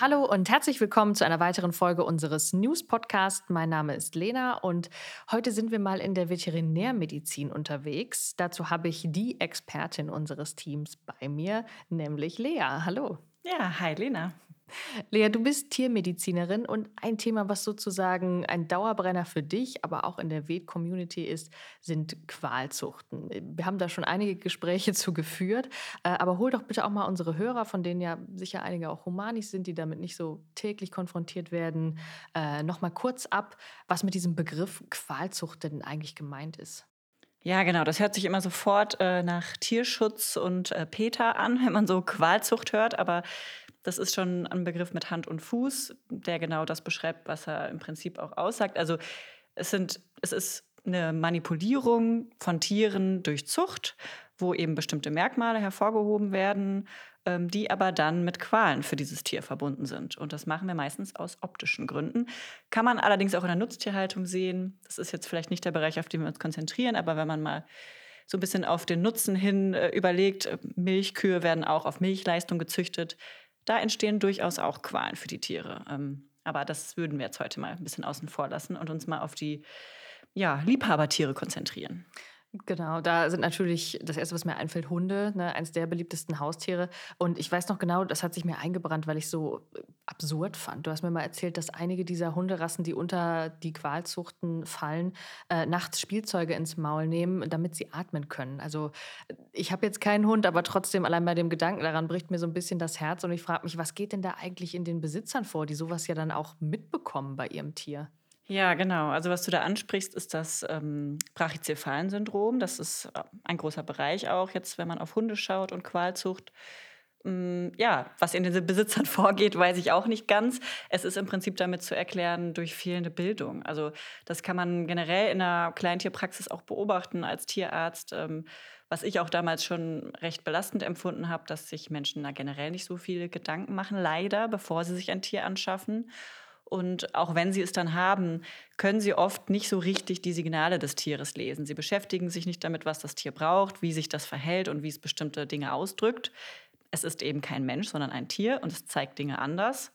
Hallo und herzlich willkommen zu einer weiteren Folge unseres News-Podcasts. Mein Name ist Lena und heute sind wir mal in der Veterinärmedizin unterwegs. Dazu habe ich die Expertin unseres Teams bei mir, nämlich Lea. Hallo. Ja, hi Lena. Lea, du bist Tiermedizinerin und ein Thema, was sozusagen ein Dauerbrenner für dich, aber auch in der Vet-Community ist, sind Qualzuchten. Wir haben da schon einige Gespräche zu geführt, äh, aber hol doch bitte auch mal unsere Hörer, von denen ja sicher einige auch humanis sind, die damit nicht so täglich konfrontiert werden, äh, noch mal kurz ab, was mit diesem Begriff Qualzucht denn eigentlich gemeint ist. Ja, genau. Das hört sich immer sofort äh, nach Tierschutz und äh, Peter an, wenn man so Qualzucht hört. Aber das ist schon ein Begriff mit Hand und Fuß, der genau das beschreibt, was er im Prinzip auch aussagt. Also es, sind, es ist eine Manipulierung von Tieren durch Zucht, wo eben bestimmte Merkmale hervorgehoben werden, ähm, die aber dann mit Qualen für dieses Tier verbunden sind. Und das machen wir meistens aus optischen Gründen. Kann man allerdings auch in der Nutztierhaltung sehen. Das ist jetzt vielleicht nicht der Bereich, auf den wir uns konzentrieren, aber wenn man mal so ein bisschen auf den Nutzen hin äh, überlegt, Milchkühe werden auch auf Milchleistung gezüchtet da entstehen durchaus auch Qualen für die Tiere. Ähm, aber das würden wir jetzt heute mal ein bisschen außen vor lassen und uns mal auf die ja, Liebhabertiere konzentrieren. Genau, da sind natürlich das erste, was mir einfällt, Hunde, ne, eines der beliebtesten Haustiere. Und ich weiß noch genau, das hat sich mir eingebrannt, weil ich so äh, absurd fand. Du hast mir mal erzählt, dass einige dieser Hunderassen, die unter die Qualzuchten fallen, äh, nachts Spielzeuge ins Maul nehmen, damit sie atmen können. Also ich habe jetzt keinen Hund, aber trotzdem allein bei dem Gedanken daran bricht mir so ein bisschen das Herz und ich frage mich, was geht denn da eigentlich in den Besitzern vor, die sowas ja dann auch mitbekommen bei ihrem Tier? Ja, genau. Also was du da ansprichst, ist das ähm, Brachycephalensyndrom. Das ist äh, ein großer Bereich auch jetzt, wenn man auf Hunde schaut und Qualzucht. Ähm, ja, was in den Besitzern vorgeht, weiß ich auch nicht ganz. Es ist im Prinzip damit zu erklären durch fehlende Bildung. Also das kann man generell in der Kleintierpraxis auch beobachten als Tierarzt. Ähm, was ich auch damals schon recht belastend empfunden habe, dass sich Menschen da generell nicht so viele Gedanken machen, leider, bevor sie sich ein Tier anschaffen. Und auch wenn sie es dann haben, können sie oft nicht so richtig die Signale des Tieres lesen. Sie beschäftigen sich nicht damit, was das Tier braucht, wie sich das verhält und wie es bestimmte Dinge ausdrückt. Es ist eben kein Mensch, sondern ein Tier und es zeigt Dinge anders.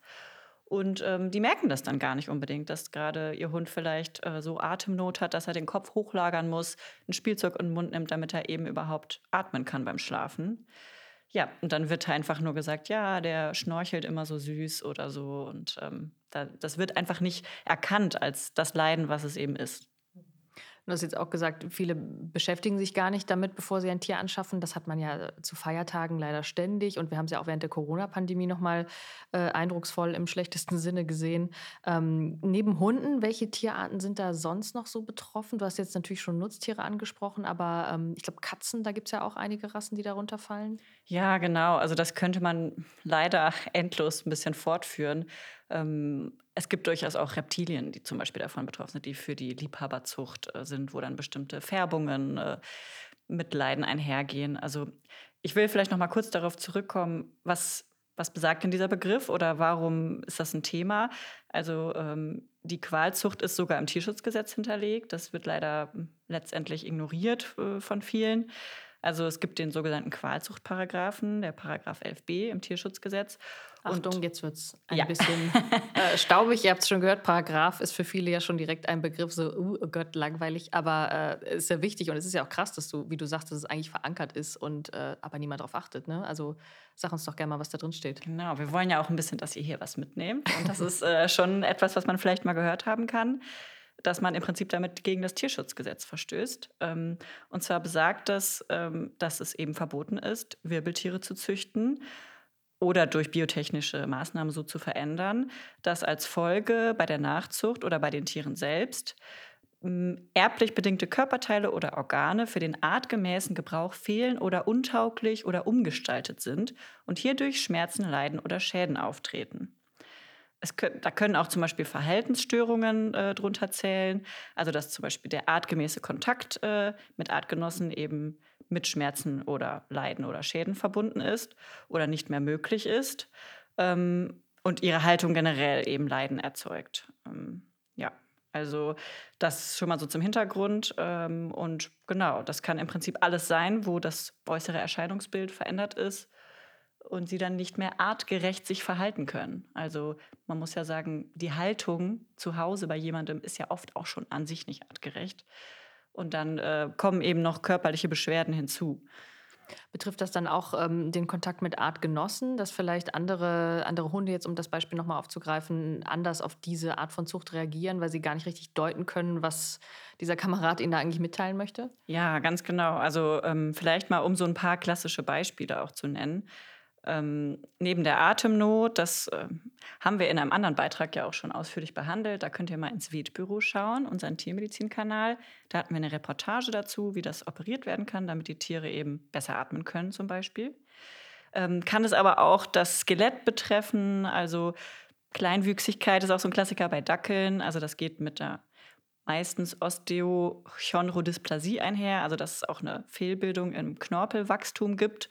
Und ähm, die merken das dann gar nicht unbedingt, dass gerade ihr Hund vielleicht äh, so Atemnot hat, dass er den Kopf hochlagern muss, ein Spielzeug in den Mund nimmt, damit er eben überhaupt atmen kann beim Schlafen. Ja, und dann wird einfach nur gesagt, ja, der schnorchelt immer so süß oder so. Und ähm, da, das wird einfach nicht erkannt als das Leiden, was es eben ist. Du hast jetzt auch gesagt, viele beschäftigen sich gar nicht damit, bevor sie ein Tier anschaffen. Das hat man ja zu Feiertagen leider ständig. Und wir haben es ja auch während der Corona-Pandemie nochmal äh, eindrucksvoll im schlechtesten Sinne gesehen. Ähm, neben Hunden, welche Tierarten sind da sonst noch so betroffen? Du hast jetzt natürlich schon Nutztiere angesprochen, aber ähm, ich glaube, Katzen, da gibt es ja auch einige Rassen, die darunter fallen. Ja, genau. Also das könnte man leider endlos ein bisschen fortführen. Ähm, es gibt durchaus auch Reptilien, die zum Beispiel davon betroffen sind, die für die Liebhaberzucht äh, sind, wo dann bestimmte Färbungen äh, mit Leiden einhergehen. Also ich will vielleicht noch mal kurz darauf zurückkommen, was, was besagt denn dieser Begriff oder warum ist das ein Thema? Also ähm, die Qualzucht ist sogar im Tierschutzgesetz hinterlegt. Das wird leider hm, letztendlich ignoriert äh, von vielen. Also es gibt den sogenannten Qualzuchtparagraphen, der Paragraph 11b im Tierschutzgesetz. Achtung, jetzt wird es ein ja. bisschen äh, staubig. Ihr habt es schon gehört, Paragraph ist für viele ja schon direkt ein Begriff, so, uh, oh Gott, langweilig. Aber äh, ist ja wichtig und es ist ja auch krass, dass du, wie du sagst, dass es eigentlich verankert ist und äh, aber niemand darauf achtet. Ne? Also sag uns doch gerne mal, was da drin steht. Genau, wir wollen ja auch ein bisschen, dass ihr hier was mitnehmt. Und das ist äh, schon etwas, was man vielleicht mal gehört haben kann dass man im Prinzip damit gegen das Tierschutzgesetz verstößt. Ähm, und zwar besagt das, ähm, dass es eben verboten ist, Wirbeltiere zu züchten oder durch biotechnische Maßnahmen so zu verändern, dass als Folge bei der Nachzucht oder bei den Tieren selbst erblich bedingte Körperteile oder Organe für den artgemäßen Gebrauch fehlen oder untauglich oder umgestaltet sind und hierdurch Schmerzen, Leiden oder Schäden auftreten. Können, da können auch zum Beispiel Verhaltensstörungen äh, drunter zählen, also dass zum Beispiel der artgemäße Kontakt äh, mit Artgenossen eben mit Schmerzen oder Leiden oder Schäden verbunden ist oder nicht mehr möglich ist ähm, und ihre Haltung generell eben Leiden erzeugt. Ähm, ja, also das schon mal so zum Hintergrund ähm, und genau, das kann im Prinzip alles sein, wo das äußere Erscheinungsbild verändert ist und sie dann nicht mehr artgerecht sich verhalten können. Also man muss ja sagen, die Haltung zu Hause bei jemandem ist ja oft auch schon an sich nicht artgerecht. Und dann äh, kommen eben noch körperliche Beschwerden hinzu. Betrifft das dann auch ähm, den Kontakt mit Artgenossen, dass vielleicht andere, andere Hunde, jetzt um das Beispiel nochmal aufzugreifen, anders auf diese Art von Zucht reagieren, weil sie gar nicht richtig deuten können, was dieser Kamerad ihnen da eigentlich mitteilen möchte? Ja, ganz genau. Also ähm, vielleicht mal, um so ein paar klassische Beispiele auch zu nennen. Ähm, neben der Atemnot, das äh, haben wir in einem anderen Beitrag ja auch schon ausführlich behandelt. Da könnt ihr mal ins Wiedbüro schauen, unseren Tiermedizinkanal. Da hatten wir eine Reportage dazu, wie das operiert werden kann, damit die Tiere eben besser atmen können zum Beispiel. Ähm, kann es aber auch das Skelett betreffen, also Kleinwüchsigkeit ist auch so ein Klassiker bei Dackeln. Also das geht mit der meistens Osteochondrodysplasie einher, also dass es auch eine Fehlbildung im Knorpelwachstum gibt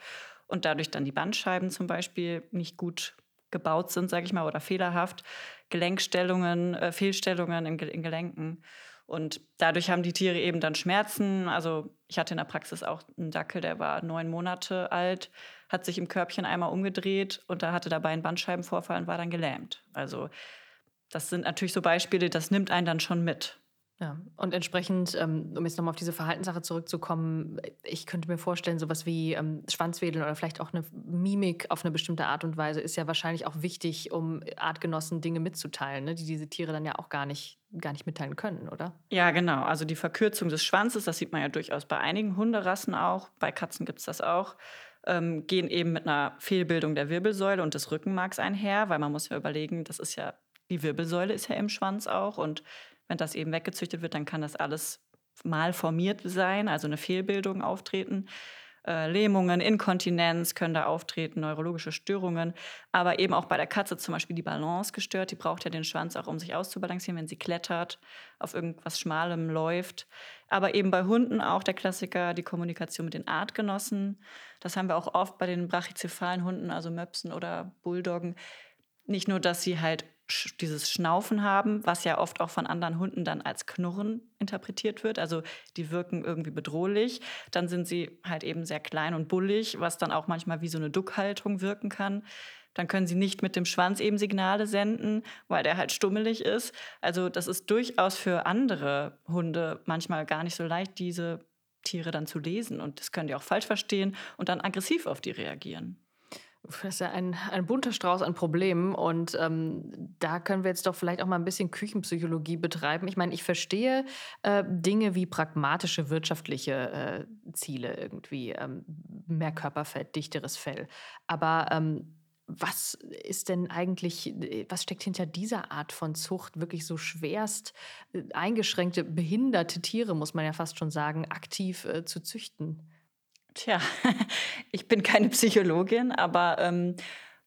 und dadurch dann die Bandscheiben zum Beispiel nicht gut gebaut sind, sage ich mal, oder fehlerhaft, Gelenkstellungen, äh, Fehlstellungen in, in, Gelenken. Und dadurch haben die Tiere eben dann Schmerzen. Also ich hatte in der Praxis auch einen Dackel, der war neun Monate alt, hat sich im Körbchen einmal umgedreht und da hatte dabei einen Bandscheibenvorfall und war dann gelähmt. Also das sind natürlich so Beispiele, das nimmt einen dann schon mit. Ja, und entsprechend, ähm, um jetzt nochmal auf diese Verhaltenssache zurückzukommen, ich könnte mir vorstellen, sowas wie ähm, Schwanzwedeln oder vielleicht auch eine Mimik auf eine bestimmte Art und Weise ist ja wahrscheinlich auch wichtig, um Artgenossen Dinge mitzuteilen, ne, die diese Tiere dann ja auch gar nicht, gar nicht mitteilen können, oder? Ja, genau. Also die Verkürzung des Schwanzes, das sieht man ja durchaus bei einigen Hunderassen auch, bei Katzen gibt es das auch. Ähm, gehen eben mit einer Fehlbildung der Wirbelsäule und des Rückenmarks einher, weil man muss ja überlegen, das ist ja die Wirbelsäule ist ja im Schwanz auch und wenn das eben weggezüchtet wird, dann kann das alles mal formiert sein, also eine Fehlbildung auftreten. Äh, Lähmungen, Inkontinenz können da auftreten, neurologische Störungen, aber eben auch bei der Katze zum Beispiel die Balance gestört. Die braucht ja den Schwanz auch, um sich auszubalancieren, wenn sie klettert, auf irgendwas Schmalem läuft. Aber eben bei Hunden auch der Klassiker, die Kommunikation mit den Artgenossen. Das haben wir auch oft bei den brachycephalen Hunden, also Möpsen oder Bulldoggen. Nicht nur, dass sie halt dieses Schnaufen haben, was ja oft auch von anderen Hunden dann als Knurren interpretiert wird. Also die wirken irgendwie bedrohlich. Dann sind sie halt eben sehr klein und bullig, was dann auch manchmal wie so eine Duckhaltung wirken kann. Dann können sie nicht mit dem Schwanz eben Signale senden, weil der halt stummelig ist. Also das ist durchaus für andere Hunde manchmal gar nicht so leicht, diese Tiere dann zu lesen. Und das können die auch falsch verstehen und dann aggressiv auf die reagieren. Das ist ja ein, ein bunter Strauß an Problemen und ähm, da können wir jetzt doch vielleicht auch mal ein bisschen Küchenpsychologie betreiben. Ich meine, ich verstehe äh, Dinge wie pragmatische wirtschaftliche äh, Ziele irgendwie, ähm, mehr Körperfett, dichteres Fell. Aber ähm, was ist denn eigentlich, was steckt hinter dieser Art von Zucht, wirklich so schwerst äh, eingeschränkte, behinderte Tiere, muss man ja fast schon sagen, aktiv äh, zu züchten? Tja, ich bin keine Psychologin, aber ähm,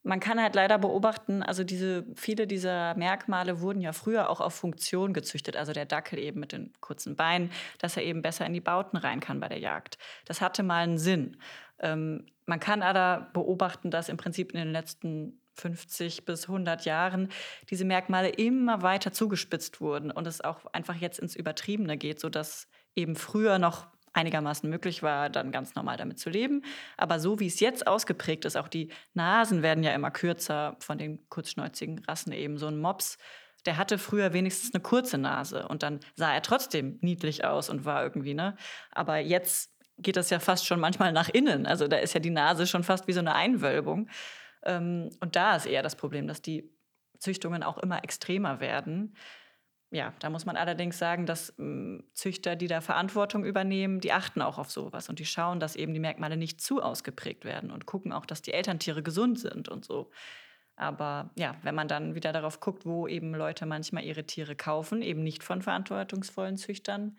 man kann halt leider beobachten, also diese, viele dieser Merkmale wurden ja früher auch auf Funktion gezüchtet. Also der Dackel eben mit den kurzen Beinen, dass er eben besser in die Bauten rein kann bei der Jagd. Das hatte mal einen Sinn. Ähm, man kann aber beobachten, dass im Prinzip in den letzten 50 bis 100 Jahren diese Merkmale immer weiter zugespitzt wurden und es auch einfach jetzt ins Übertriebene geht, sodass eben früher noch einigermaßen möglich war, dann ganz normal damit zu leben. Aber so wie es jetzt ausgeprägt ist, auch die Nasen werden ja immer kürzer von den kurzschnäuzigen Rassen eben. So ein Mops, der hatte früher wenigstens eine kurze Nase und dann sah er trotzdem niedlich aus und war irgendwie, ne? Aber jetzt geht das ja fast schon manchmal nach innen. Also da ist ja die Nase schon fast wie so eine Einwölbung. Ähm, und da ist eher das Problem, dass die Züchtungen auch immer extremer werden ja, da muss man allerdings sagen, dass ähm, Züchter, die da Verantwortung übernehmen, die achten auch auf sowas und die schauen, dass eben die Merkmale nicht zu ausgeprägt werden und gucken auch, dass die Elterntiere gesund sind und so. Aber ja, wenn man dann wieder darauf guckt, wo eben Leute manchmal ihre Tiere kaufen, eben nicht von verantwortungsvollen Züchtern,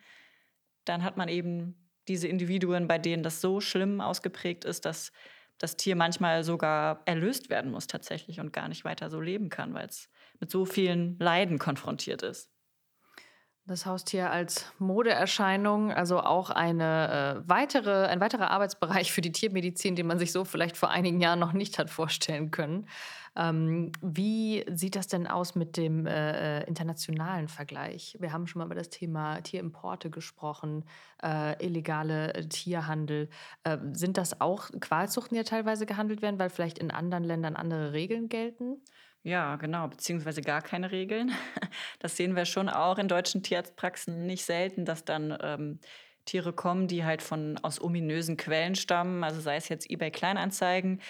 dann hat man eben diese Individuen, bei denen das so schlimm ausgeprägt ist, dass das Tier manchmal sogar erlöst werden muss tatsächlich und gar nicht weiter so leben kann, weil es mit so vielen Leiden konfrontiert ist. Das Haustier als Modeerscheinung, also auch eine, äh, weitere, ein weiterer Arbeitsbereich für die Tiermedizin, den man sich so vielleicht vor einigen Jahren noch nicht hat vorstellen können. Ähm, wie sieht das denn aus mit dem äh, äh, internationalen Vergleich? Wir haben schon mal über das Thema Tierimporte gesprochen, äh, illegale äh, Tierhandel. Äh, sind das auch Qualzuchten, die ja teilweise gehandelt werden, weil vielleicht in anderen Ländern andere Regeln gelten? Ja, genau, beziehungsweise gar keine Regeln. Das sehen wir schon auch in deutschen Tierarztpraxen nicht selten, dass dann ähm, Tiere kommen, die halt von aus ominösen Quellen stammen, also sei es jetzt eBay Kleinanzeigen.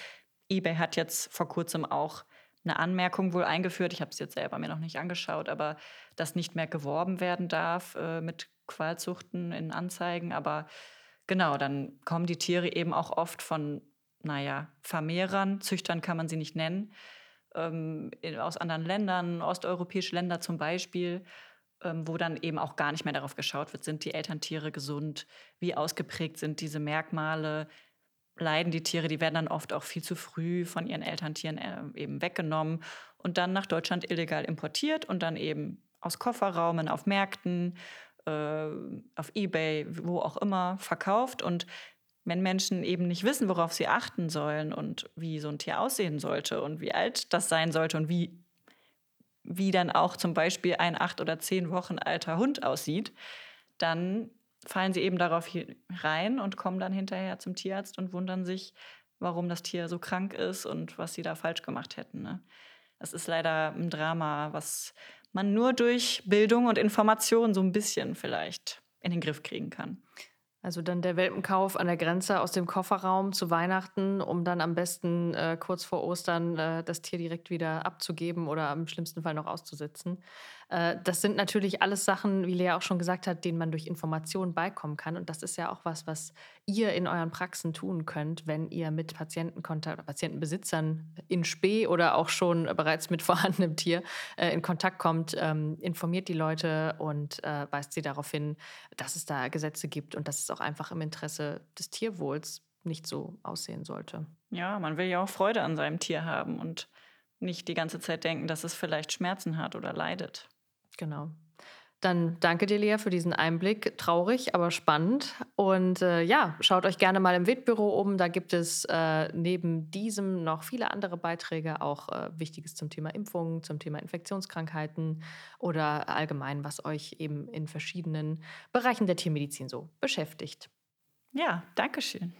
eBay hat jetzt vor kurzem auch eine Anmerkung wohl eingeführt, ich habe es jetzt selber mir noch nicht angeschaut, aber dass nicht mehr geworben werden darf äh, mit Qualzuchten in Anzeigen. Aber genau, dann kommen die Tiere eben auch oft von, naja, Vermehrern, Züchtern kann man sie nicht nennen, ähm, aus anderen Ländern, osteuropäische Länder zum Beispiel, ähm, wo dann eben auch gar nicht mehr darauf geschaut wird, sind die Elterntiere gesund, wie ausgeprägt sind diese Merkmale, leiden die Tiere, die werden dann oft auch viel zu früh von ihren Elterntieren äh, eben weggenommen und dann nach Deutschland illegal importiert und dann eben aus Kofferraumen auf Märkten, äh, auf eBay, wo auch immer verkauft und wenn Menschen eben nicht wissen, worauf sie achten sollen und wie so ein Tier aussehen sollte und wie alt das sein sollte und wie, wie dann auch zum Beispiel ein acht oder zehn Wochen alter Hund aussieht, dann fallen sie eben darauf rein und kommen dann hinterher zum Tierarzt und wundern sich, warum das Tier so krank ist und was sie da falsch gemacht hätten. Ne? Das ist leider ein Drama, was man nur durch Bildung und Information so ein bisschen vielleicht in den Griff kriegen kann. Also dann der Welpenkauf an der Grenze aus dem Kofferraum zu Weihnachten, um dann am besten äh, kurz vor Ostern äh, das Tier direkt wieder abzugeben oder im schlimmsten Fall noch auszusetzen. Äh, das sind natürlich alles Sachen, wie Lea auch schon gesagt hat, denen man durch Informationen beikommen kann. Und das ist ja auch was, was ihr in euren Praxen tun könnt, wenn ihr mit Patientenkontakt, Patientenbesitzern in Spee oder auch schon bereits mit vorhandenem Tier äh, in Kontakt kommt. Ähm, informiert die Leute und äh, weist sie darauf hin, dass es da Gesetze gibt und dass es auch einfach im Interesse des Tierwohls nicht so aussehen sollte. Ja, man will ja auch Freude an seinem Tier haben und nicht die ganze Zeit denken, dass es vielleicht Schmerzen hat oder leidet. Genau. Dann danke dir, Lea, für diesen Einblick. Traurig, aber spannend. Und äh, ja, schaut euch gerne mal im Wildbüro um. Da gibt es äh, neben diesem noch viele andere Beiträge, auch äh, Wichtiges zum Thema Impfungen, zum Thema Infektionskrankheiten oder allgemein, was euch eben in verschiedenen Bereichen der Tiermedizin so beschäftigt. Ja, danke schön.